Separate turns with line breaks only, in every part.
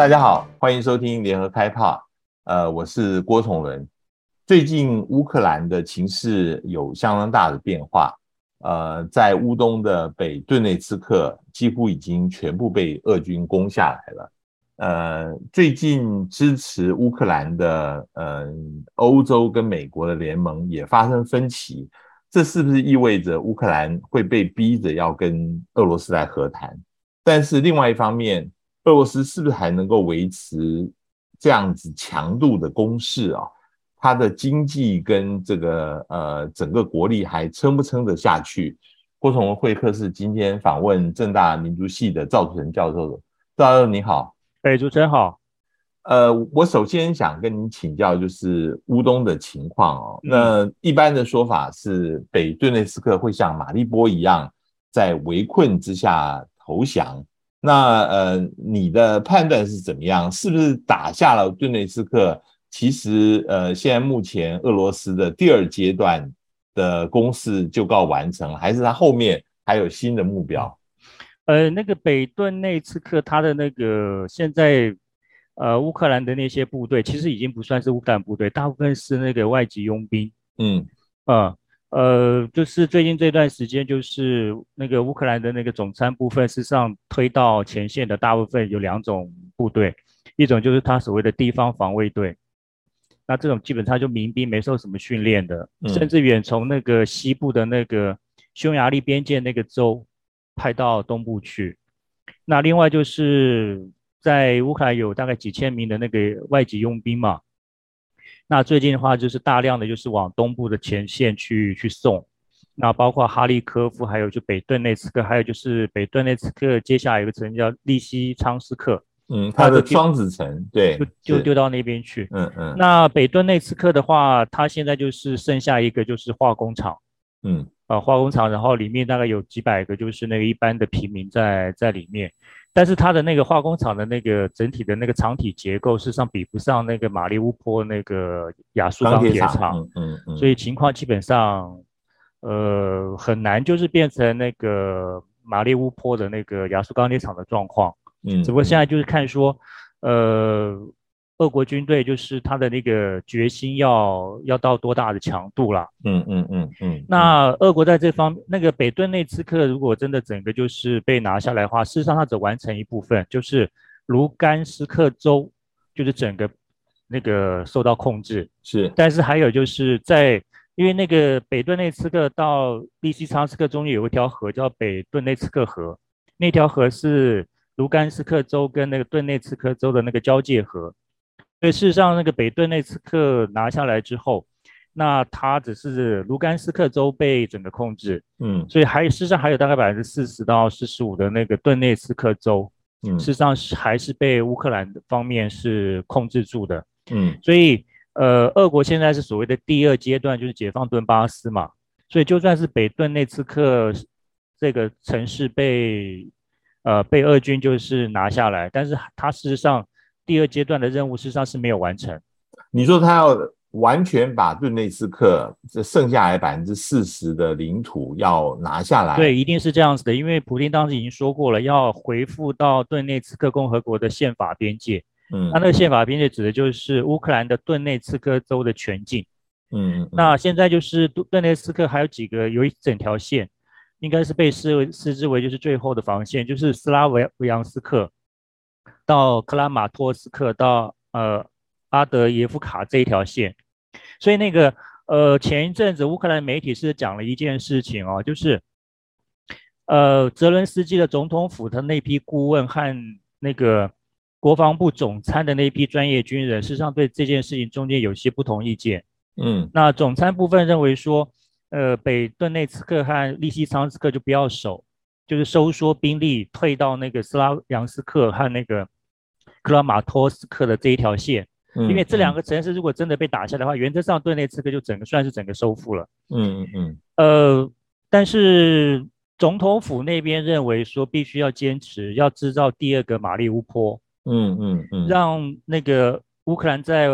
大家好，欢迎收听联合开炮。呃，我是郭崇伦。最近乌克兰的情势有相当大的变化。呃，在乌东的北顿内茨克几乎已经全部被俄军攻下来了。呃，最近支持乌克兰的呃欧洲跟美国的联盟也发生分歧，这是不是意味着乌克兰会被逼着要跟俄罗斯来和谈？但是另外一方面，俄罗斯是不是还能够维持这样子强度的攻势啊？它的经济跟这个呃整个国力还撑不撑得下去？郭崇文会客室今天访问正大民族系的赵土城教授。赵教授你好，
哎，主持人好。
呃，我首先想跟您请教，就是乌东的情况哦。那一般的说法是，北顿内斯克会像马利波一样，在围困之下投降。那呃，你的判断是怎么样？是不是打下了顿内茨克？其实呃，现在目前俄罗斯的第二阶段的攻势就告完成了，还是它后面还有新的目标？
呃，那个北顿内茨克，他的那个现在呃，乌克兰的那些部队其实已经不算是乌克兰部队，大部分是那个外籍佣兵。嗯啊。呃，就是最近这段时间，就是那个乌克兰的那个总参部分，事实上推到前线的大部分有两种部队，一种就是他所谓的地方防卫队，那这种基本上就民兵，没受什么训练的，甚至远从那个西部的那个匈牙利边界那个州派到东部去。那另外就是在乌克兰有大概几千名的那个外籍佣兵嘛。那最近的话，就是大量的就是往东部的前线去去送，那包括哈利科夫，还有就北顿内茨克，还有就是北顿内茨克接下来有个城叫利西昌斯克，
嗯，它的双子城，对，
就就丢到那边去，
嗯嗯。
那北顿内茨克的话，它现在就是剩下一个就是化工厂，
嗯，
啊化工厂，然后里面大概有几百个就是那个一般的平民在在里面。但是它的那个化工厂的那个整体的那个厂体结构，事实上比不上那个马利乌波那个亚速钢铁厂，
嗯嗯，
所以情况基本上，呃，很难就是变成那个马利乌波的那个亚速钢铁厂的状况，嗯，只不过现在就是看说，呃。俄国军队就是他的那个决心要要到多大的强度了？
嗯嗯嗯嗯。
那俄国在这方面，那个北顿内茨克如果真的整个就是被拿下来的话，事实上它只完成一部分，就是卢甘斯克州，就是整个那个受到控制。
是。
但是还有就是在，因为那个北顿内茨克到利西昌斯克中间有一条河叫北顿内茨克河，那条河是卢甘斯克州跟那个顿内茨克州的那个交界河。所以事实上，那个北顿内茨克拿下来之后，那它只是卢甘斯克州被整个控制，
嗯，
所以还有事实上还有大概百分之四十到四十五的那个顿内茨克州，嗯，事实上是还是被乌克兰方面是控制住的，
嗯，
所以呃，俄国现在是所谓的第二阶段，就是解放顿巴斯嘛，所以就算是北顿内茨克这个城市被呃被俄军就是拿下来，但是它事实上。第二阶段的任务事实上是没有完成。
你说他要完全把顿内斯克这剩下来百分之四十的领土要拿下来？
对，一定是这样子的，因为普京当时已经说过了，要回复到顿内茨克共和国的宪法边界。
嗯，
他那个宪法边界指的就是乌克兰的顿内茨克州的全境。
嗯，嗯，
那现在就是顿内斯克还有几个有一整条线，应该是被视为视之为就是最后的防线，就是斯拉维维扬斯克。到克拉马托斯克到呃阿德耶夫卡这一条线，所以那个呃前一阵子乌克兰媒体是讲了一件事情哦，就是呃泽伦斯基的总统府的那批顾问和那个国防部总参的那批专业军人，事实上对这件事情中间有些不同意见。
嗯，
那总参部分认为说，呃北顿内茨克和利西昌斯克就不要守，就是收缩兵力退到那个斯拉扬斯克和那个。克拉马托斯克的这一条线，因为这两个城市如果真的被打下的话，原则上顿内茨克就整个算是整个收复了。
嗯嗯嗯。
呃，但是总统府那边认为说，必须要坚持要制造第二个马利乌波。
嗯嗯嗯。
让那个乌克兰在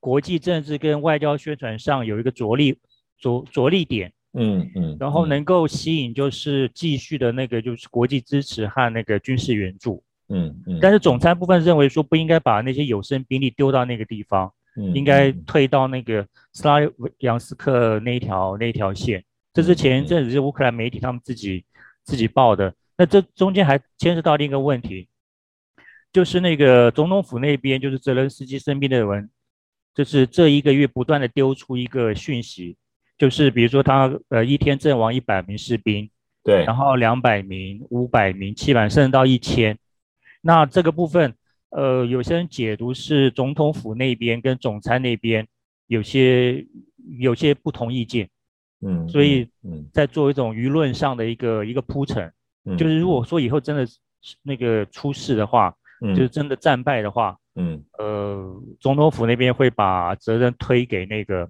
国际政治跟外交宣传上有一个着力着着力点。
嗯嗯。
然后能够吸引就是继续的那个就是国际支持和那个军事援助。嗯嗯。但是总参部分认为说不应该把那些有生兵力丢到那个地方，嗯，应该退到那个斯拉扬斯克那一条那一条线。这是前一阵子是乌克兰媒体他们自己自己报的。那这中间还牵涉到另一个问题，就是那个总统府那边，就是泽连斯基身边的人，就是这一个月不断的丢出一个讯息，就是比如说他呃一天阵亡一百名士兵，
对，
然后两百名、五百名、七百甚至到一千。那这个部分，呃，有些人解读是总统府那边跟总参那边有些有些不同意见。嗯，所以嗯，在做一种舆论上的一个一个铺陈，嗯，就是如果说以后真的那个出事的话，嗯，就是真的战败的话，嗯，呃，总统府那边会把责任推给那个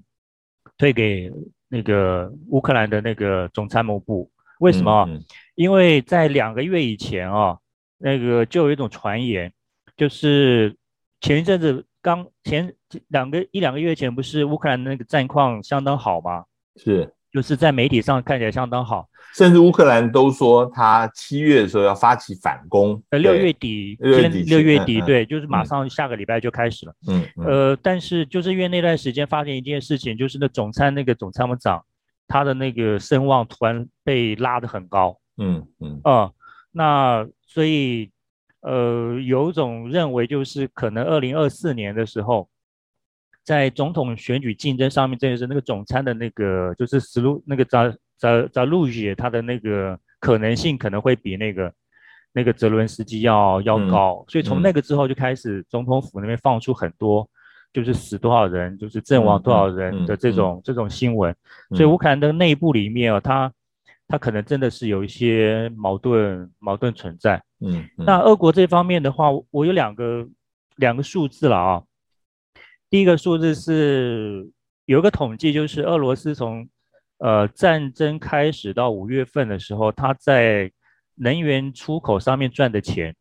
推给那个乌克兰的那个总参谋部。为什么？嗯，因为在两个月以前啊，那个就有一种传言，就是前一阵子刚前两个一两个月前，不是乌克兰的那个战况相当好吗？
是。
就是在媒体上看起来相当好，
甚至乌克兰都说他七月的时候要发起反攻，
呃，六月底，六月底，六月底，对，就是马上下个礼拜就开始了。嗯，呃，但是就是因为那段时间发生一件事情，就是那总参那个总参谋长，他的那个声望突然被拉得很高。嗯嗯，啊，那所以呃，有一种认为就是可能二零二四年的时候。在总统选举竞争上面，这就是那个总参的那个，就是斯路那个扎扎扎路杰，他的那个可能性可能会比那个那个泽伦斯基要要高，嗯、所以从那个之后就开始，总统府那边放出很多，就是死多少人，就是阵亡多少人的这种、嗯。嗯、这种新闻，所以乌克兰的内部里面啊，他他可能真的是有一些矛盾矛盾存在。嗯，嗯那俄国这方面的话，我有两个两个数字了啊。第一个数字是有一个统计，就是俄罗斯从呃战争开始到五月份的时候，它在能源出口上面赚的钱，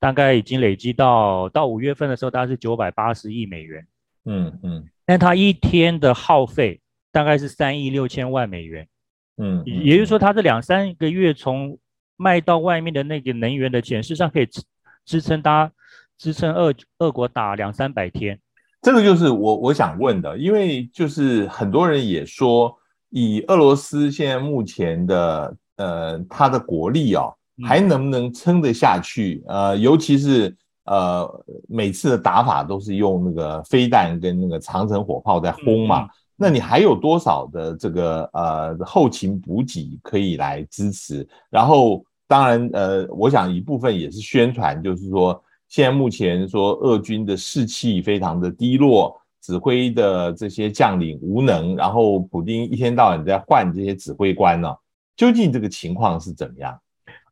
大概已经累积到到五月份的时候，大概是九百八十亿美元。嗯嗯，但它一天的耗费大概是三亿六千万美元。嗯，也就是说，它这两三个月从卖到外面的那个能源的钱，事实上可以支支撑它支撑俄俄国打两三百天。
这个就是我我想问的，因为就是很多人也说，以俄罗斯现在目前的呃它的国力哦，还能不能撑得下去？呃，尤其是呃每次的打法都是用那个飞弹跟那个长城火炮在轰嘛，那你还有多少的这个呃后勤补给可以来支持？然后当然呃，我想一部分也是宣传，就是说。现在目前说，俄军的士气非常的低落，指挥的这些将领无能，然后普丁一天到晚在换这些指挥官呢，究竟这个情况是怎么样？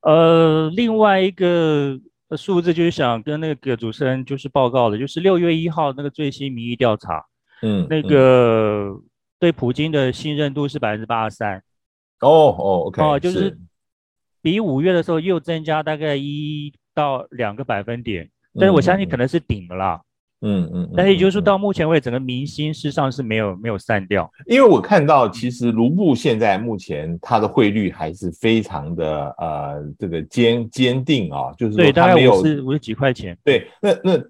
呃，另外一个数字就是想跟那个主持人就是报告的，就是六月一号那个最新民意调查，嗯，那个对普京的信任度是百分之八十三。
哦哦，OK，
哦，就是比五月的时候又增加大概一。到两个百分点，但是我相信可能是顶了啦。嗯嗯，但是也就是说到目前为止，整个民心事实上是没有没有散掉。
因为我看到其实卢布现在目前它的汇率还是非常的呃这个坚坚定啊，就是说它没有
五十五十几块钱。
对，那那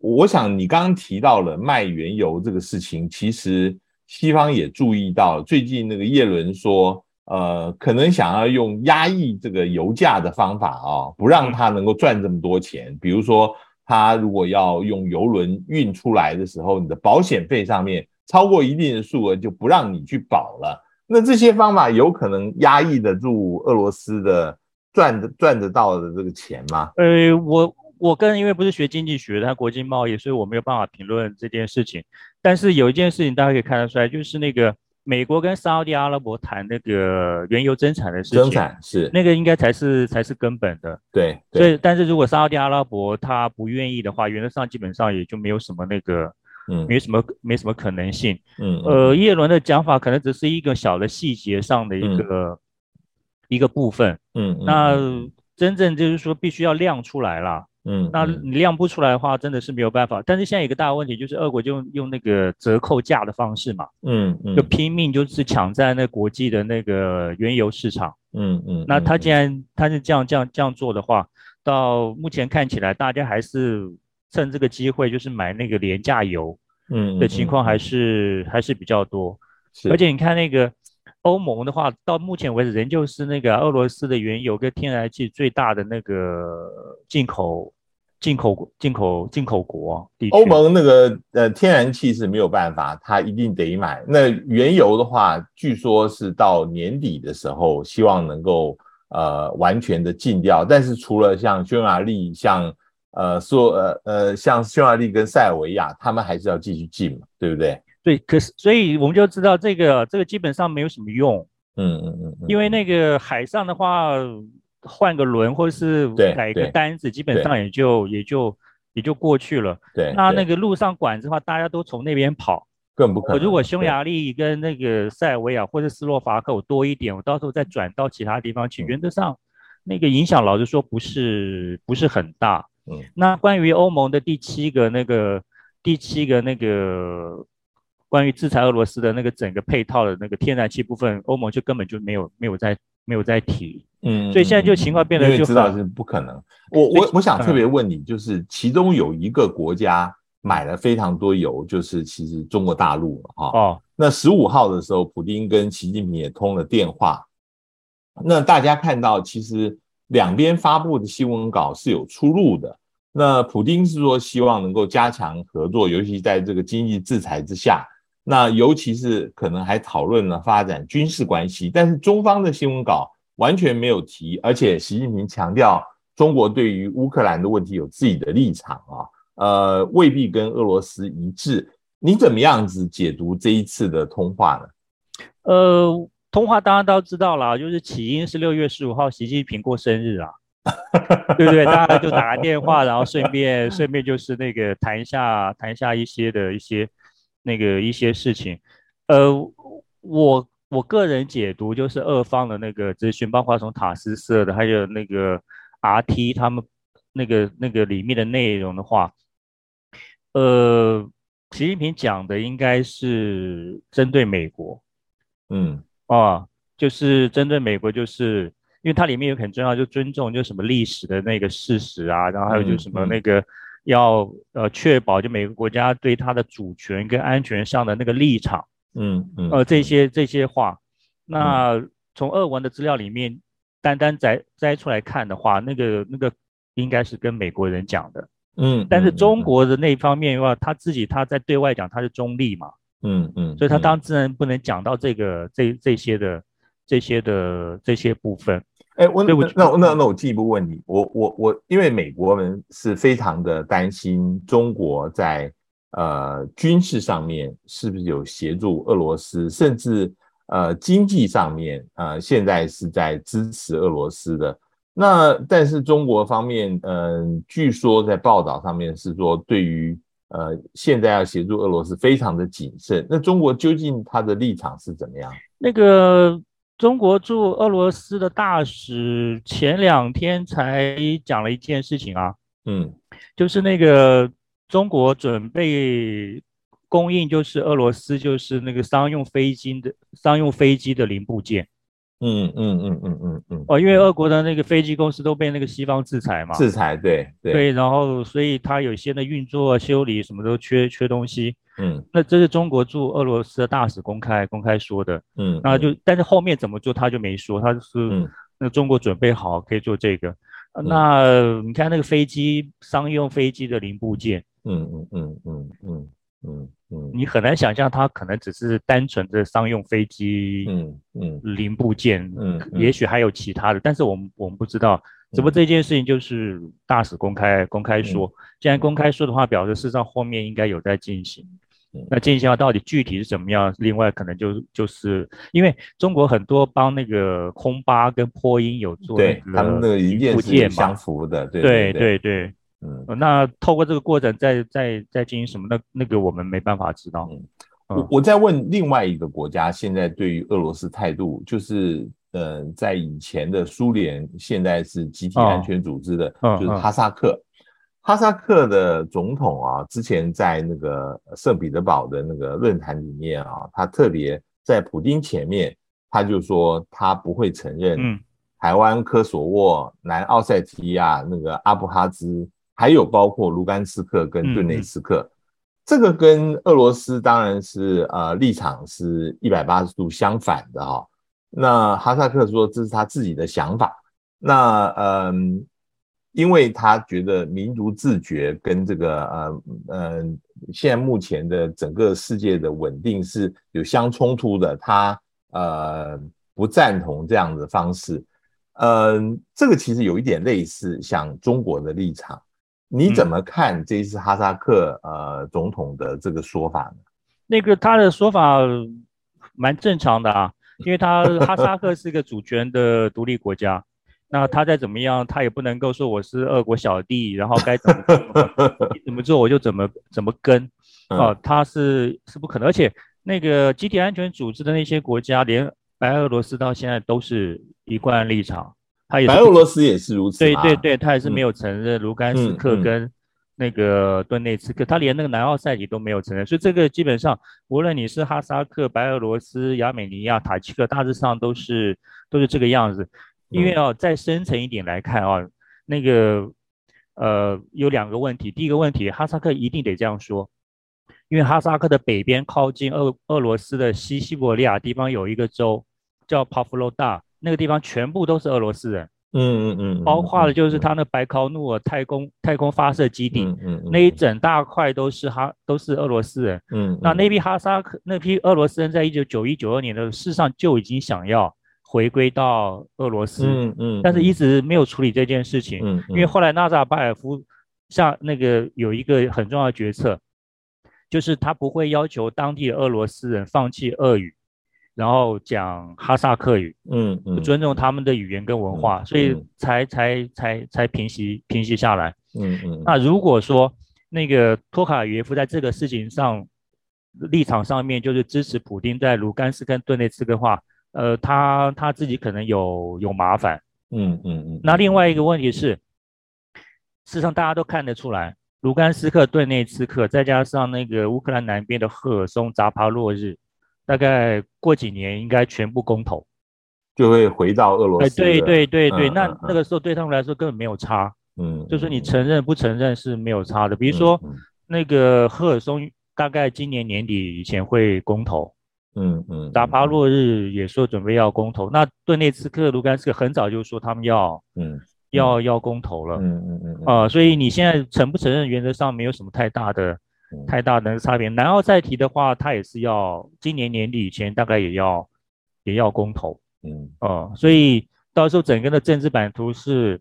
我想你刚刚提到了卖原油这个事情，其实西方也注意到，最近那个耶伦说。呃，可能想要用压抑这个油价的方法啊、哦，不让他能够赚这么多钱。比如说，他如果要用油轮运出来的时候，你的保险费上面超过一定的数额，就不让你去保了。那这些方法有可能压抑得住俄罗斯的赚的赚得到的这个钱吗？
呃，我我个人因为不是学经济学的，他国际贸易，所以我没有办法评论这件事情。但是有一件事情大家可以看得出来，就是那个。美国跟沙乌地阿拉伯谈那个原油增产的事情，
增产是
那个应该才是才是根本的。
对，
所以但是如果沙乌地阿拉伯他不愿意的话，原则上基本上也就没有什么那个，嗯，没什么没什么可能性。嗯，呃，叶伦的讲法可能只是一个小的细节上的一个、嗯、一个部分。嗯，那真正就是说必须要亮出来了。嗯，那你量不出来的话，真的是没有办法。但是现在有一个大问题，就是俄国就用用那个折扣价的方式嘛，嗯嗯，就拼命就是抢占那国际的那个原油市场。嗯嗯，那他既然他是这样这样这样做的话，到目前看起来，大家还是趁这个机会，就是买那个廉价油，嗯，的情况还是、还是比较多。是而且你看那个欧盟的话，到目前为止，仍旧是那个俄罗斯的原油跟天然气最大的那个进口。进口进口进口国，
欧盟那个呃天然气是没有办法，它一定得买。那原油的话，据说是到年底的时候，希望能够呃完全的禁掉。但是除了像匈牙利、像呃说呃呃像匈牙利跟塞尔维亚，他们还是要继续禁嘛，对不对？
对，可是所以我们就知道这个这个基本上没有什么用。嗯嗯嗯，因为那个海上的话。换个轮，或者是改个单子，基本上也就也就也就过去了。对，那那个路上管子的话，大家都从那边跑，
更不可能。
如果匈牙利跟那个塞尔维亚或者斯洛伐克我多一点，我到时候再转到其他地方去，原则上那个影响，老实说不是不是很大。嗯，那关于欧盟的第七个那个第七个那个关于制裁俄罗斯的那个整个配套的那个天然气部分，欧盟就根本就没有没有在没有在提。嗯，所以现在就情况变得就，
知道是不可能。我我我想特别问你，就是其中有一个国家买了非常多油，就是其实中国大陆了哈。哦，那十五号的时候，普京跟习近平也通了电话。那大家看到，其实两边发布的新闻稿是有出入的。那普京是说希望能够加强合作，尤其在这个经济制裁之下，那尤其是可能还讨论了发展军事关系。但是中方的新闻稿。完全没有提，而且习近平强调，中国对于乌克兰的问题有自己的立场啊，呃，未必跟俄罗斯一致。你怎么样子解读这一次的通话呢？
呃，通话大家都知道了，就是起因是六月十五号习近平过生日啊，对不对？大家就打个电话，然后顺便顺便就是那个谈一下谈一下一些的一些那个一些事情。呃，我。我个人解读就是二方的那个资讯，包括从塔斯社的，还有那个 RT 他们那个那个里面的内容的话，呃，习近平讲的应该是针对美国，嗯，啊，就是针对美国，就是因为它里面有很重要，就尊重就什么历史的那个事实啊，然后还有就什么那个要呃确保就每个国家对它的主权跟安全上的那个立场。嗯嗯，呃，这些这些话，那从俄文的资料里面单单摘摘出来看的话，那个那个应该是跟美国人讲的，嗯，但是中国的那一方面的话，他自己他在对外讲他是中立嘛，嗯嗯，所以他当然不能讲到这个这这些的这些的这些部分。
哎，我那那那那我进一步问你，我我我，因为美国人是非常的担心中国在。呃，军事上面是不是有协助俄罗斯，甚至呃经济上面，呃现在是在支持俄罗斯的。那但是中国方面，嗯、呃，据说在报道上面是说，对于呃现在要协助俄罗斯非常的谨慎。那中国究竟他的立场是怎么样？
那个中国驻俄罗斯的大使前两天才讲了一件事情啊，嗯，就是那个。中国准备供应，就是俄罗斯，就是那个商用飞机的商用飞机的零部件。嗯嗯嗯嗯嗯嗯。哦，因为俄国的那个飞机公司都被那个西方制裁嘛。
制裁，对对。对，
然后所以它有些的运作、修理什么都缺缺东西。嗯。那这是中国驻俄罗斯的大使公开公开说的。嗯。那就但是后面怎么做他就没说，他就是那中国准备好可以做这个。嗯、那你看那个飞机商用飞机的零部件。嗯嗯嗯嗯嗯嗯嗯，你很难想象它可能只是单纯的商用飞机，嗯嗯，零部件，嗯，也许还有其他的，但是我们我们不知道。只不过这件事情就是大使公开公开说，既然公开说的话，表示事实上后面应该有在进行。那进行的话到底具体是怎么样？另外可能就就是因为中国很多帮那个空巴跟波音有做那个
他们那个零部件相符的，对对
对对。嗯，那透过这个过程再再再进行什么？那那个我们没办法知道。嗯，
我我在问另外一个国家，现在对于俄罗斯态度，就是呃，在以前的苏联，现在是集体安全组织的，哦、就是哈萨克。哈萨克的总统啊，之前在那个圣彼得堡的那个论坛里面啊，他特别在普京前面，他就说他不会承认台湾科索沃、南奥塞梯亚、那个阿布哈兹，还有包括卢甘斯克跟顿内茨克，嗯、这个跟俄罗斯当然是呃立场是一百八十度相反的哈、哦。那哈萨克说这是他自己的想法，那嗯，因为他觉得民族自觉跟这个呃呃现在目前的整个世界的稳定是有相冲突的，他呃不赞同这样的方式。嗯，这个其实有一点类似像中国的立场，你怎么看这一次哈萨克呃总统的这个说法呢？
那个他的说法蛮正常的啊，因为他哈萨克是一个主权的独立国家，那他再怎么样，他也不能够说我是俄国小弟，然后该怎么怎么做我就怎么怎么跟啊，他是是不可能，而且那个集体安全组织的那些国家连。白俄罗斯到现在都是一贯立场，他也
白俄罗斯也是如此。
对对对，他也是没有承认卢甘斯克跟那个顿内茨克，他连那个南奥塞梯都没有承认。所以这个基本上，无论你是哈萨克、白俄罗斯、亚美尼亚、塔吉克，大致上都是都是这个样子。因为啊，再深层一点来看啊，那个呃有两个问题。第一个问题，哈萨克一定得这样说。因为哈萨克的北边靠近俄俄罗斯的西西伯利亚地方有一个州叫帕夫洛大，那个地方全部都是俄罗斯人，
嗯嗯嗯，
包括了就是他那白考努尔太空太空发射基地，嗯嗯，那一整大块都是哈都是俄罗斯人，嗯，那那批哈萨克那批俄罗斯人在一九九一九二年的事实上就已经想要回归到俄罗斯，嗯嗯，但是一直没有处理这件事情，嗯，因为后来纳扎巴尔夫下那个有一个很重要的决策。就是他不会要求当地的俄罗斯人放弃俄语，然后讲哈萨克语，嗯嗯，尊重他们的语言跟文化，嗯、所以才、嗯、才才才平息平息下来，嗯嗯。那如果说那个托卡耶夫在这个事情上立场上面就是支持普丁在卢甘斯跟顿内茨克的话，呃，他他自己可能有有麻烦，嗯嗯嗯。那另外一个问题是，事实上大家都看得出来。卢甘斯克、顿内茨克，再加上那个乌克兰南边的赫尔松、扎帕洛日，大概过几年应该全部公投，
就会回到俄罗斯。
哎，对对对对，嗯、那、嗯、那个时候对他们来说根本没有差。嗯，就是你承认不承认是没有差的。比如说，嗯、那个赫尔松大概今年年底以前会公投。嗯嗯，达帕洛日也说准备要公投。那顿内茨克、卢甘斯克很早就说他们要。嗯。要要公投了，嗯嗯嗯啊，所以你现在承不承认，原则上没有什么太大的、嗯、太大的差别。南奥再提的话，他也是要今年年底以前大概也要也要公投，嗯哦，所以到时候整个的政治版图是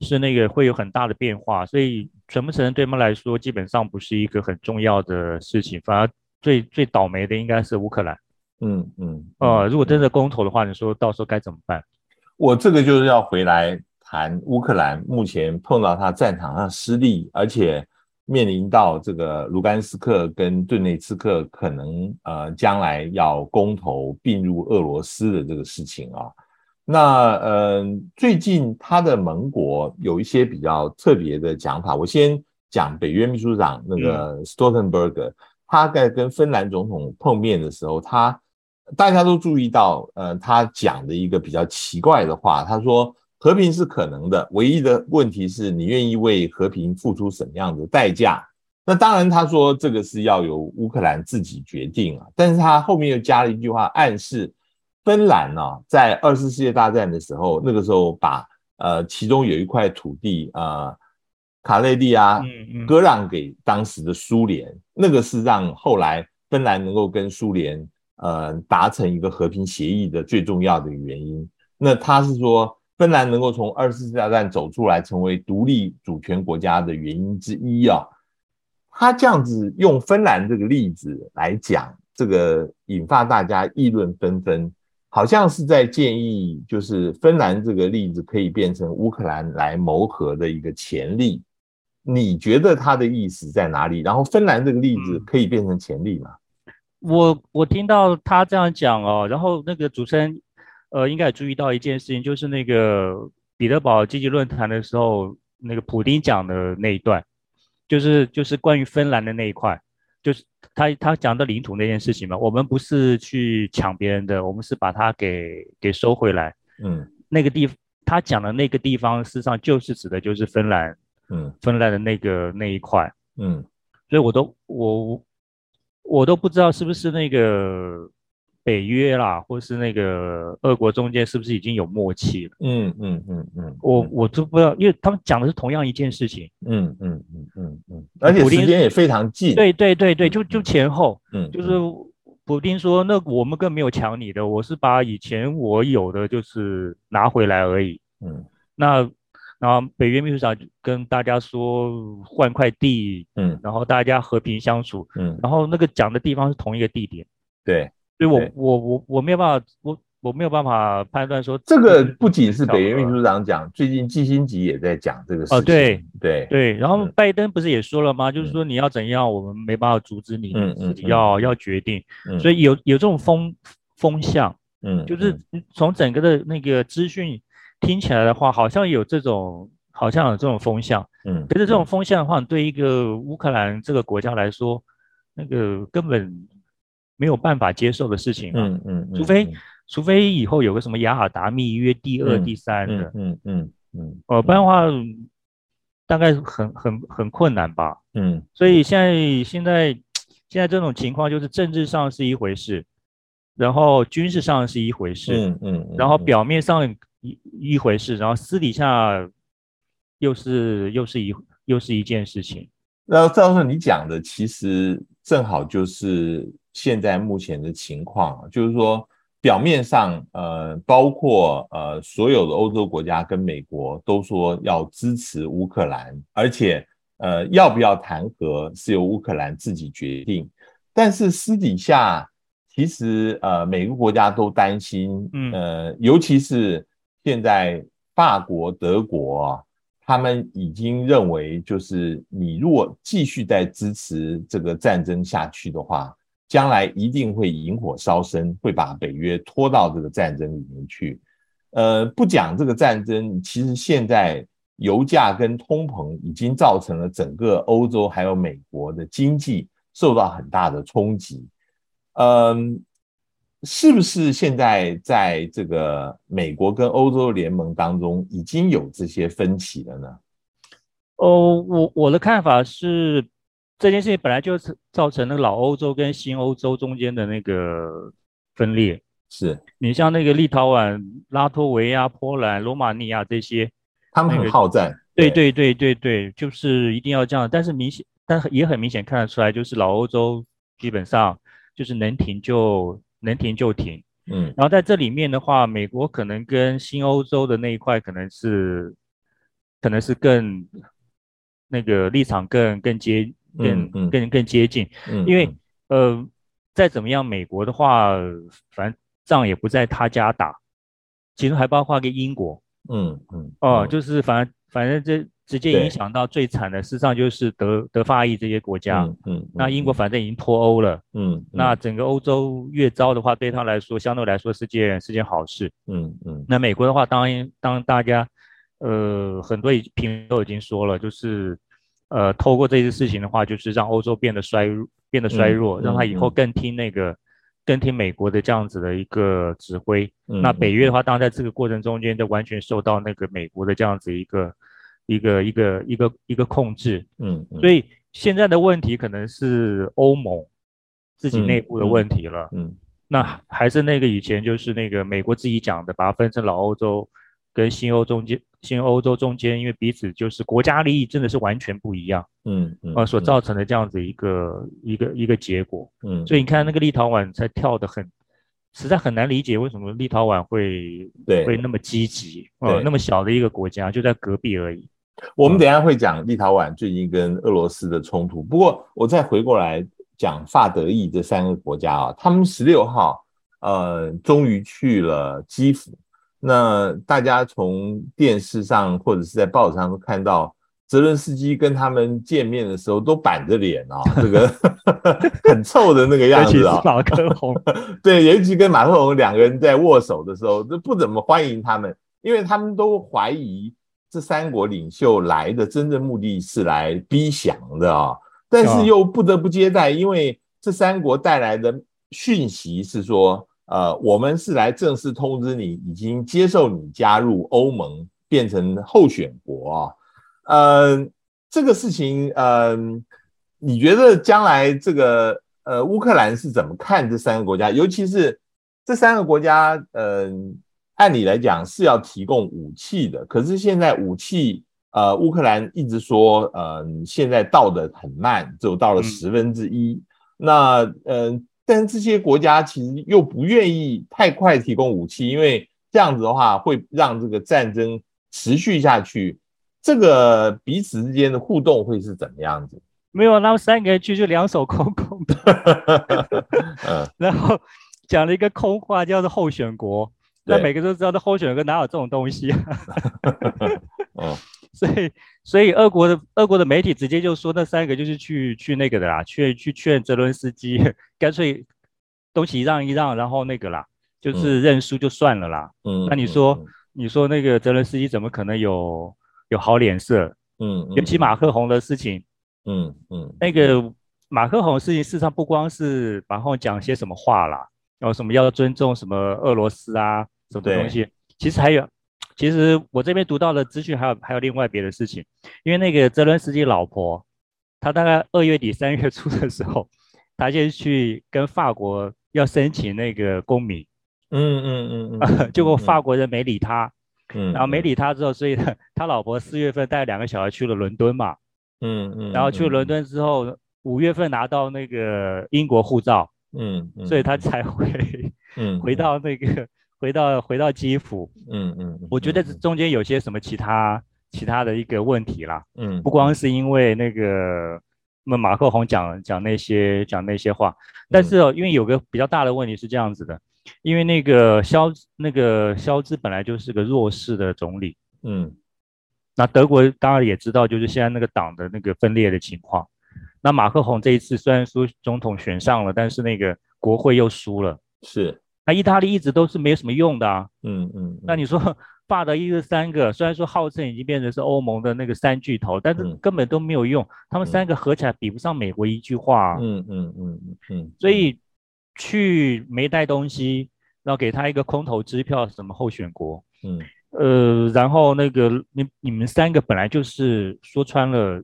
是那个会有很大的变化。所以承不承认对他们来说基本上不是一个很重要的事情，反而最最倒霉的应该是乌克兰，嗯嗯哦，如果真的公投的话，你说到时候该怎么办？
我这个就是要回来谈乌克兰目前碰到他战场上失利，而且面临到这个卢甘斯克跟顿内茨克可能呃将来要公投并入俄罗斯的这个事情啊。那呃最近他的盟国有一些比较特别的讲法，我先讲北约秘书长那个 Stoltenberg，他在跟芬兰总统碰面的时候，他。大家都注意到，呃，他讲的一个比较奇怪的话，他说和平是可能的，唯一的问题是你愿意为和平付出什么样的代价。那当然，他说这个是要由乌克兰自己决定啊。但是他后面又加了一句话，暗示芬兰呢、啊，在二次世界大战的时候，那个时候把呃其中有一块土地啊、呃，卡累利亚割让给当时的苏联，那个是让后来芬兰能够跟苏联。呃，达成一个和平协议的最重要的原因，那他是说，芬兰能够从二次世界大战走出来，成为独立主权国家的原因之一啊。他这样子用芬兰这个例子来讲，这个引发大家议论纷纷，好像是在建议，就是芬兰这个例子可以变成乌克兰来谋和的一个潜力。你觉得他的意思在哪里？然后芬兰这个例子可以变成潜力吗？嗯
我我听到他这样讲哦，然后那个主持人，呃，应该也注意到一件事情，就是那个彼得堡积极论坛的时候，那个普丁讲的那一段，就是就是关于芬兰的那一块，就是他他讲的领土那件事情嘛，我们不是去抢别人的，我们是把它给给收回来。嗯，那个地，他讲的那个地方，事实上就是指的就是芬兰，嗯，芬兰的那个那一块，嗯，所以我都我我都不知道是不是那个。北约啦，或是那个俄国中间是不是已经有默契了？嗯嗯嗯嗯，我我都不知道，因为他们讲的是同样一件事情。嗯嗯嗯嗯嗯，
而且时间也非常近。
对对对对，就就前后。嗯，就是普丁说，那我们更没有抢你的，我是把以前我有的就是拿回来而已。嗯，那然后北约秘书长跟大家说换块地，嗯，然后大家和平相处，嗯，然后那个讲的地方是同一个地点。
对。
所以我我我我没有办法，我我没有办法判断说
这个不仅是北约秘书长讲，最近基辛吉也在讲这个事情。哦，
对
对
对，然后拜登不是也说了吗？就是说你要怎样，我们没办法阻止你，自己要要决定。所以有有这种风风向，嗯，就是从整个的那个资讯听起来的话，好像有这种好像有这种风向，嗯，可是这种风向的话，对一个乌克兰这个国家来说，那个根本。没有办法接受的事情嘛，嗯嗯，除非除非以后有个什么雅尔达密约第二、第三的，嗯嗯嗯，呃，不然的话，大概很很很困难吧，嗯，所以现在现在现在这种情况就是政治上是一回事，然后军事上是一回事，嗯嗯，然后表面上一一回事，然后私底下又是又是一又是一件事情。
那赵老师你讲的其实正好就是。现在目前的情况，就是说，表面上，呃，包括呃所有的欧洲国家跟美国都说要支持乌克兰，而且，呃，要不要谈和是由乌克兰自己决定。但是私底下，其实呃每个国家都担心，呃，尤其是现在法国、德国，他们已经认为，就是你如果继续再支持这个战争下去的话。将来一定会引火烧身，会把北约拖到这个战争里面去。呃，不讲这个战争，其实现在油价跟通膨已经造成了整个欧洲还有美国的经济受到很大的冲击。嗯，是不是现在在这个美国跟欧洲联盟当中已经有这些分歧了呢？
哦，我我的看法是。这件事情本来就是造成那个老欧洲跟新欧洲中间的那个分裂。
是
你像那个立陶宛、拉脱维亚、波兰、罗马尼亚这些，
他们很好战。
对对对对对，就是一定要这样。但是明显，但也很明显看得出来，就是老欧洲基本上就是能停就能停就停。嗯，然后在这里面的话，美国可能跟新欧洲的那一块可能是可能是更那个立场更更接。更更更接近，因为呃，再怎么样，美国的话，反正仗也不在他家打，其中还包括个英国，嗯嗯，哦，就是反正反正这直接影响到最惨的，事实上就是德德法意这些国家，嗯，那英国反正已经脱欧了，嗯，那整个欧洲越糟的话，对他来说相对来说是件是件好事，嗯嗯，那美国的话，当然当大家呃很多已评论都已经说了，就是。呃，透过这些事情的话，就是让欧洲变得衰弱，变得衰弱，嗯、让他以后更听那个，嗯、更听美国的这样子的一个指挥。嗯、那北约的话，当然在这个过程中间，就完全受到那个美国的这样子一个，一个一个一个一个控制。嗯，嗯所以现在的问题可能是欧盟自己内部的问题了。嗯，那还是那个以前就是那个美国自己讲的，把它分成老欧洲跟新欧中间。新欧洲中间，因为彼此就是国家利益真的是完全不一样，嗯，嗯呃，所造成的这样子一个一个一个结果，嗯，所以你看那个立陶宛才跳得很，实在很难理解为什么立陶宛会对会那么积极，呃，那么小的一个国家就在隔壁而已。
我们等一下会讲立陶宛最近跟俄罗斯的冲突，不过我再回过来讲法德意这三个国家啊，他们十六号呃终于去了基辅。那大家从电视上或者是在报纸上都看到，泽伦斯基跟他们见面的时候都板着脸啊，这个 很臭的那个样子啊。
马克宏，
对，尤其跟马克宏两个人在握手的时候，都不怎么欢迎他们，因为他们都怀疑这三国领袖来的真正目的是来逼降的啊，但是又不得不接待，因为这三国带来的讯息是说。呃，我们是来正式通知你，已经接受你加入欧盟，变成候选国啊。呃，这个事情，呃，你觉得将来这个呃乌克兰是怎么看这三个国家？尤其是这三个国家，呃，按理来讲是要提供武器的，可是现在武器，呃，乌克兰一直说，呃，现在到的很慢，只有到了十分之一。嗯、那，呃。但是这些国家其实又不愿意太快提供武器，因为这样子的话会让这个战争持续下去。这个彼此之间的互动会是怎么样子？
没有，他们三个人去就两手空空的。嗯，然后讲了一个空话，叫做候选国。那每个都知道，这候选国哪有这种东西啊？哦，所以所以俄国的俄国的媒体直接就说，那三个就是去去那个的啦，去去劝泽伦斯基，干脆东西让一让，然后那个啦，就是认输就算了啦。嗯，那你说、嗯、你说那个泽伦斯基怎么可能有有好脸色？嗯，尤其马克宏的事情，嗯嗯，那个马克宏的事情，事实上不光是马克宏讲些什么话啦，然后什么要尊重什么俄罗斯啊。什么东西？其实还有，其实我这边读到的资讯还有还有另外别的事情，因为那个泽伦斯基老婆，他大概二月底三月初的时候，他先去跟法国要申请那个公民，嗯嗯嗯嗯，结果法国人没理他，嗯，然后没理他之后，所以他他老婆四月份带两个小孩去了伦敦嘛，嗯嗯，然后去了伦敦之后，五月份拿到那个英国护照，嗯，所以他才会，嗯，回到那个。回到回到基辅，嗯嗯，我觉得这中间有些什么其他其他的一个问题啦，嗯，不光是因为那个那马克宏讲讲那些讲那些话，但是哦，因为有个比较大的问题是这样子的，因为那个肖那个肖兹本来就是个弱势的总理，嗯，那德国当然也知道就是现在那个党的那个分裂的情况，那马克宏这一次虽然说总统选上了，但是那个国会又输了，是。那意大利一直都是没有什么用的啊，嗯嗯。那你说 法德一这三个，虽然说号称已经变成是欧盟的那个三巨头，但是根本都没有用，他们三个合起来比不上美国一句话。嗯嗯嗯嗯。所以去没带东西，然后给他一个空头支票，什么候选国？嗯。呃，然后那个你你们三个本来就是说穿了，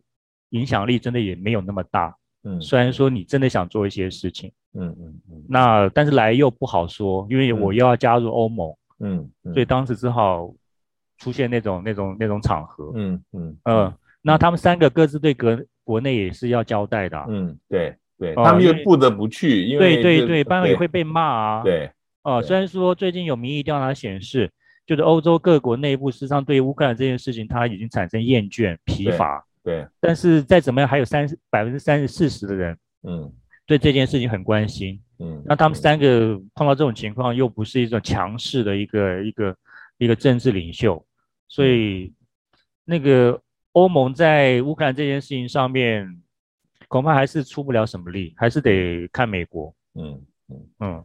影响力真的也没有那么大。嗯。虽然说你真的想做一些事情。嗯嗯嗯，那但是来又不好说，因为我又要加入欧盟，嗯，嗯，所以。当时只好出现那种那种那种场合，嗯嗯。嗯，那他们三个各自对国国内也是要交代的，嗯，对对，他们又不得不去，因为对对对，不然也会被骂啊，对，哦，虽然说最近有民意调查显示，就是欧洲各国内部实际上对乌克兰这件事情他已经产生厌倦疲乏，对，但是再怎么样还有三十百分之三十四十的人，嗯。对这件事情很关心，嗯，那他们三个碰到这种情况，又不是一种强势的一个一个一个政治领袖，所以那个欧盟在乌克兰这件事情上面，恐怕还是出不了什么力，还是得看美国，嗯嗯。嗯，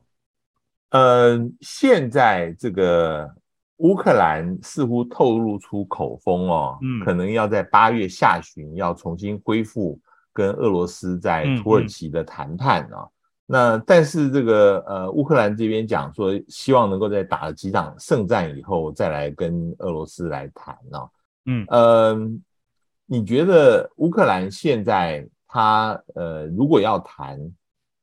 呃，现在这个乌克兰似乎透露出口风哦，嗯，可能要在八月下旬要重新恢复。跟俄罗斯在土耳其的谈判啊，嗯嗯，那但是这个呃乌克兰这边讲说，希望能够在打了几场胜战以后再来跟俄罗斯来谈啊，嗯呃，你觉得乌克兰现在他呃如果要谈，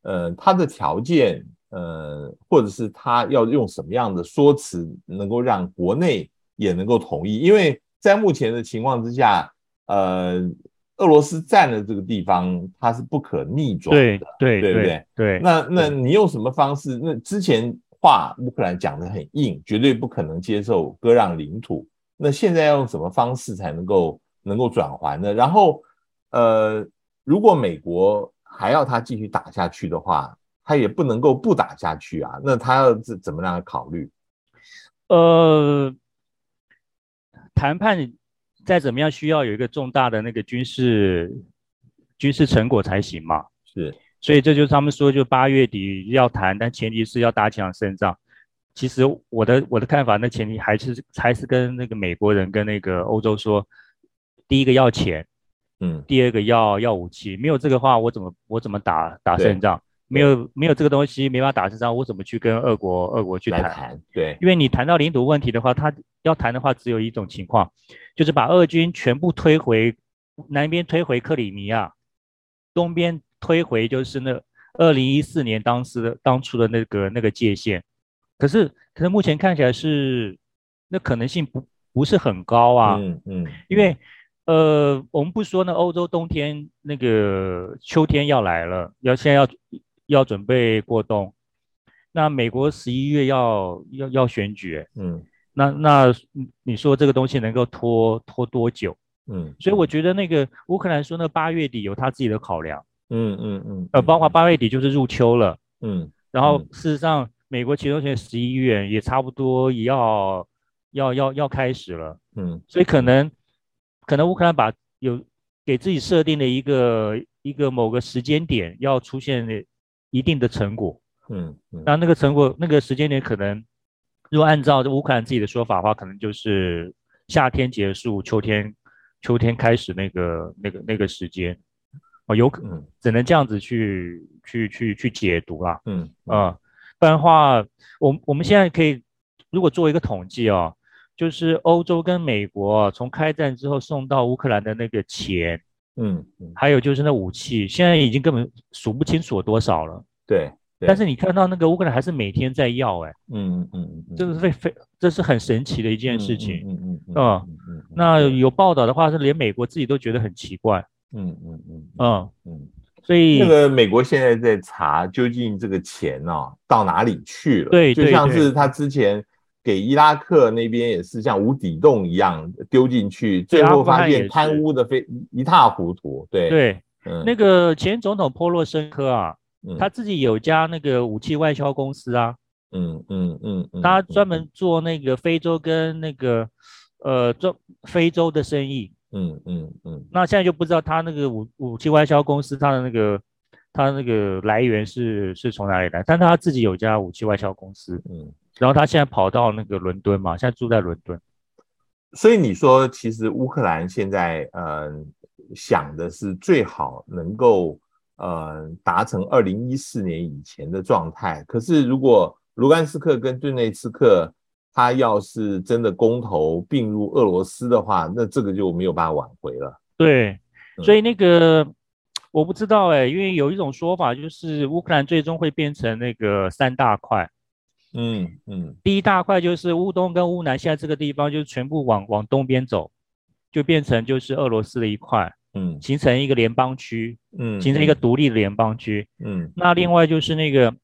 呃他的条件呃或者是他要用什么样的说辞能够让国内也能够同意？因为在目前的情况之下，呃。俄罗斯占了这个地方，它是不可逆转的，对对对不对？对，对那那你用什么方式？那之前话乌克兰讲的很硬，绝对不可能接受割让领土。那现在要用什么方式才能够能够转圜呢？然后，呃，如果美国还要他继续打下去的话，他也不能够不打下去啊。那他要怎怎么样考虑？呃，谈判。再怎么样，需要有一个重大的那个军事军事成果才行嘛？是，所以这就是他们说，就八月底要谈，但前提是要打几场胜仗。其实我的我的看法，那前提还是还是跟那个美国人跟那个欧洲说，第一个要钱，嗯，第二个要要武器，没有这个话，我怎么我怎么打打胜仗？没有没有这个东西，没办法打胜仗，我怎么去跟俄国俄国去谈？
谈对，
因为你谈到领土问题的话，他要谈的话只有一种情况，就是把俄军全部推回南边，推回克里米亚，东边推回就是那二零一四年当时的当初的那个那个界限。可是可是目前看起来是那可能性不不是很高啊。嗯嗯，因为。呃，我们不说呢，欧洲冬天那个秋天要来了，要现在要要准备过冬。那美国十一月要要要选举，嗯，那那你说这个东西能够拖拖多久？嗯，所以我觉得那个乌克兰说那八月底有他自己的考量，嗯嗯嗯，呃，包括八月底就是入秋了，嗯，然后事实上美国其中现在十一月也差不多也要要要要开始了，嗯，所以可能。可能乌克兰把有给自己设定的一个一个某个时间点要出现一定的成果，嗯，嗯，那那个成果那个时间点可能，如果按照乌克兰自己的说法的话，可能就是夏天结束，秋天秋天开始那个那个那个时间，哦，有可能只能这样子去去去去解读啦，嗯啊、嗯，不然的话，我我们现在可以如果做一个统计啊、哦。就是欧洲跟美国从开战之后送到乌克兰的那个钱，嗯，还有就是那武器，现在已经根本数不清楚多少了。
对，
但是你看到那个乌克兰还是每天在要，哎，
嗯嗯嗯，
这个是非非，这是很神奇的一件事情。嗯嗯嗯，嗯，嗯，那有报道的话是连美国自己都觉得很奇怪。嗯嗯嗯嗯嗯，所以
那个美国现在在查究竟这个钱哦到哪里去了？
对，
就像是他之前。给伊拉克那边也是像无底洞一样丢进去，最后发现贪污的非一塌糊涂。对
对，嗯，那个前总统波洛申科啊，嗯，他自己有家那个武器外销公司啊，嗯嗯嗯，嗯，他专门做那个非洲跟那个呃做非洲的生意。嗯嗯嗯，那现在就不知道他那个武武器外销公司他的那个他那个来源是是从哪里来，但他自己有家武器外销公司。嗯。然后他现在跑到那个伦敦嘛，现在住在伦敦。
所以你说，其实乌克兰现在呃想的是最好能够呃达成二零一四年以前的状态。可是如果卢甘斯克跟顿内茨克他要是真的公投并入俄罗斯的话，那这个就没有办法挽回了。
对，所以那个、嗯、我不知道哎，因为有一种说法就是乌克兰最终会变成那个三大块。嗯嗯，第一大块就是乌东跟乌南，现在这个地方就是全部往往东边走，就变成就是俄罗斯的一块，嗯，形成一个联邦区，嗯，形成一个独立的联邦区，嗯，那另外就是那个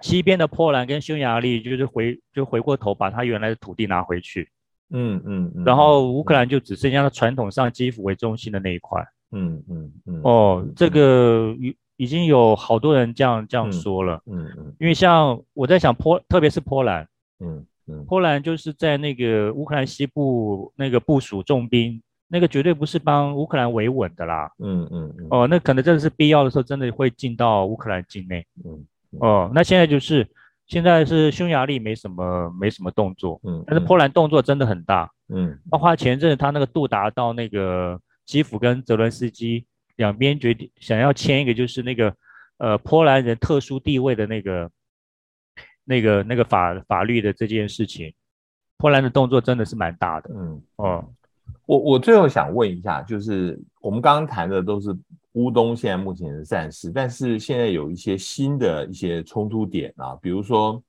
西边的波兰跟匈牙利，就是回就回过头把它原来的土地拿回去，嗯嗯，然后乌克兰就只剩下了传统上基辅为中心的那一块，嗯嗯嗯，哦，这个已经有好多人这样这样说了，嗯嗯，嗯，因为像我在想波，特别是波兰，嗯嗯，波兰就是在那个乌克兰西部那个部署重兵，那个绝对不是帮乌克兰维稳的啦，嗯嗯，嗯，哦，那可能真的是必要的时候，真的会进到乌克兰境内，嗯，嗯，哦，那现在就是现在是匈牙利没什么没什么动作，嗯，但是波兰动作真的很大，嗯，包括前阵子他那个杜达到那个基辅跟泽伦斯基。两边决定想要签一个，就是那个呃波兰人特殊地位的那个那个那个法法律的这件事情，波兰的动作真的是蛮大的。嗯哦，
我我最后想问一下，就是我们刚刚谈的都是乌东现在目前的战事，但是现在有一些新的一些冲突点啊，比如说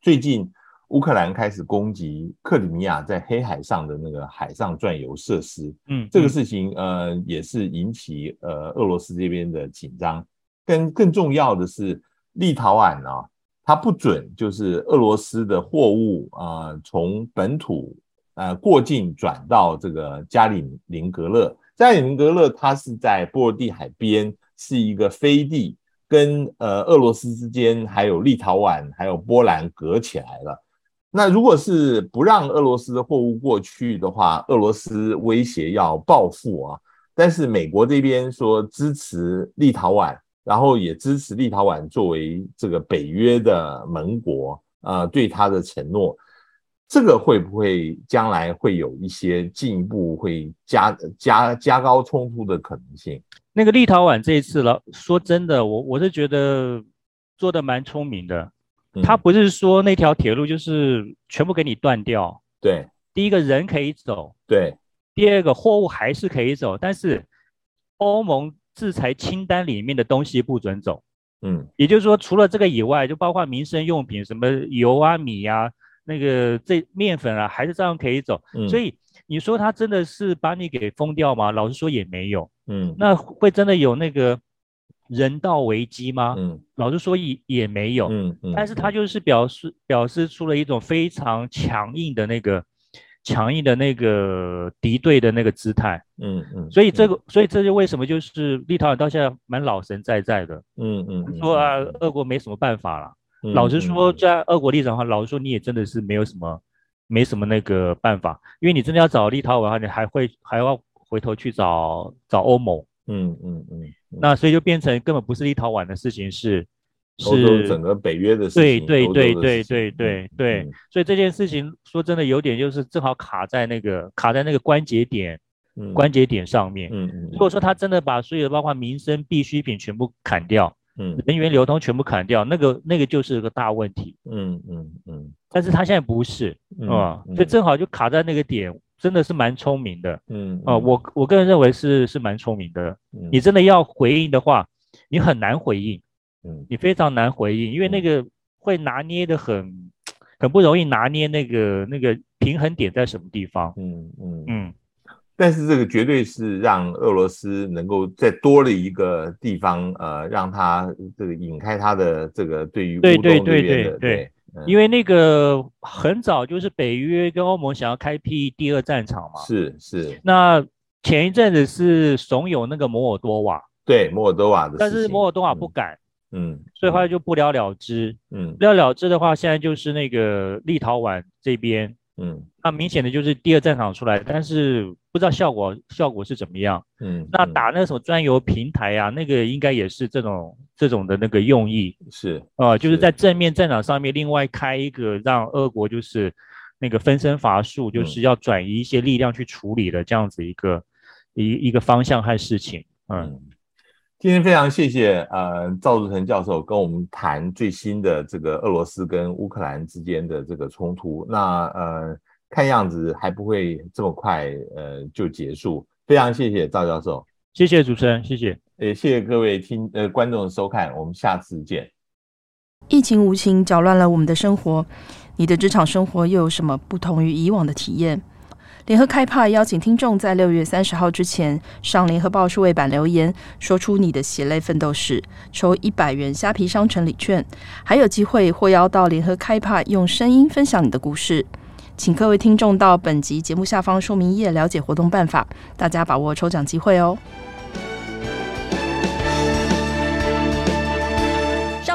最近。乌克兰开始攻击克里米亚在黑海上的那个海上转油设施，嗯，这个事情呃也是引起呃俄罗斯这边的紧张。更更重要的是，立陶宛啊，它不准就是俄罗斯的货物啊从本土呃过境转到这个加里宁格勒。加里宁格勒它是在波罗的海边，是一个飞地，跟呃俄罗斯之间还有立陶宛还有波兰隔起来了。那如果是不让俄罗斯的货物过去的话，俄罗斯威胁要报复啊。但是美国这边说支持立陶宛，然后也支持立陶宛作为这个北约的盟国，呃，对他的承诺，这个会不会将来会有一些进一步会加加加高冲突的可能性？
那个立陶宛这一次了，说真的，我我是觉得做的蛮聪明的。他不是说那条铁路就是全部给你断掉。
对，
第一个人可以走。
对，
第二个货物还是可以走，但是欧盟制裁清单里面的东西不准走。
嗯，
也就是说，除了这个以外，就包括民生用品，什么油啊、米啊、那个这面粉啊，还是照样可以走。
嗯，
所以你说他真的是把你给封掉吗？老实说也没有。
嗯，
那会真的有那个人道危机吗？
嗯，
老实说也也没有。
嗯嗯，
但是他就是表示表示出了一种非常强硬的那个。强硬的那个敌对的那个姿态，
嗯嗯，
所以这个，嗯、所以这就为什么就是立陶宛到现在蛮老神在在的，
嗯嗯，嗯
说啊，俄国没什么办法了。
嗯、
老实说，在俄国立场上，老实说你也真的是没有什么，没什么那个办法，因为你真的要找立陶宛的话，你还会还要回头去找找欧盟，
嗯嗯嗯，嗯，
那所以就变成根本不是立陶宛的事情是。
是整个北约的事情，
对对对对对对
嗯、
对，所以这件事情说真的有点就是正好卡在那个卡在那个关节点，
嗯、
关节点上面。
嗯嗯，
如果说他真的把所有的包括民生必需品全部砍掉，
嗯，
人员流通全部砍掉，那个那个就是个大问题。
嗯嗯嗯，
但是他现在不是，
嗯，
嗯，所以正好就卡在那个点，真的是蛮聪明的。
嗯
啊、嗯，我我个人认为是是蛮聪明的。你真的要回应的话，你很难回应。
嗯，
你非常难回应，因为那个会拿捏的很，很不容易拿捏那个那个平衡点在什么地方。
嗯嗯
嗯，
但是这个绝对是让俄罗斯能够再多了一个地方，呃，让他这个引开他的这个对于乌东这边的
对对对
对
对，因为那个很早就是北约跟欧盟想要开辟第二战场嘛。
是是。
那前一阵子是怂恿那个摩尔多瓦，
对摩尔多瓦的，
但是摩尔多瓦不敢。嗯
嗯，
所以后来就不了了之。
嗯，
不了了之的话，现在就是那个立陶宛这边，
嗯，
那明显的就是第二战场出来，但是不知道效果效果是怎么样。
嗯，
那打那个什么专油平台啊，那个应该也是这种这种的那个用意。
是，
呃，就是在正面战场上面另外开一个让俄国就是那个分身乏术，就是要转移一些力量去处理的这样子一个一一个方向和事情。嗯。
今天非常谢谢呃赵志成教授跟我们谈最新的这个俄罗斯跟乌克兰之间的这个冲突。那呃看样子还不会这么快呃就结束。非常谢谢赵教授，
谢谢主持人，谢谢，
也谢谢各位听呃观众的收看，我们下次见。
疫情无情搅乱了我们的生活，你的职场生活又有什么不同于以往的体验？联合开帕邀请听众在六月三十号之前上联合报数位版留言，说出你的血泪奋斗史，抽一百元虾皮商城礼券，还有机会获邀到联合开帕用声音分享你的故事。请各位听众到本集节目下方说明页了解活动办法，大家把握抽奖机会哦。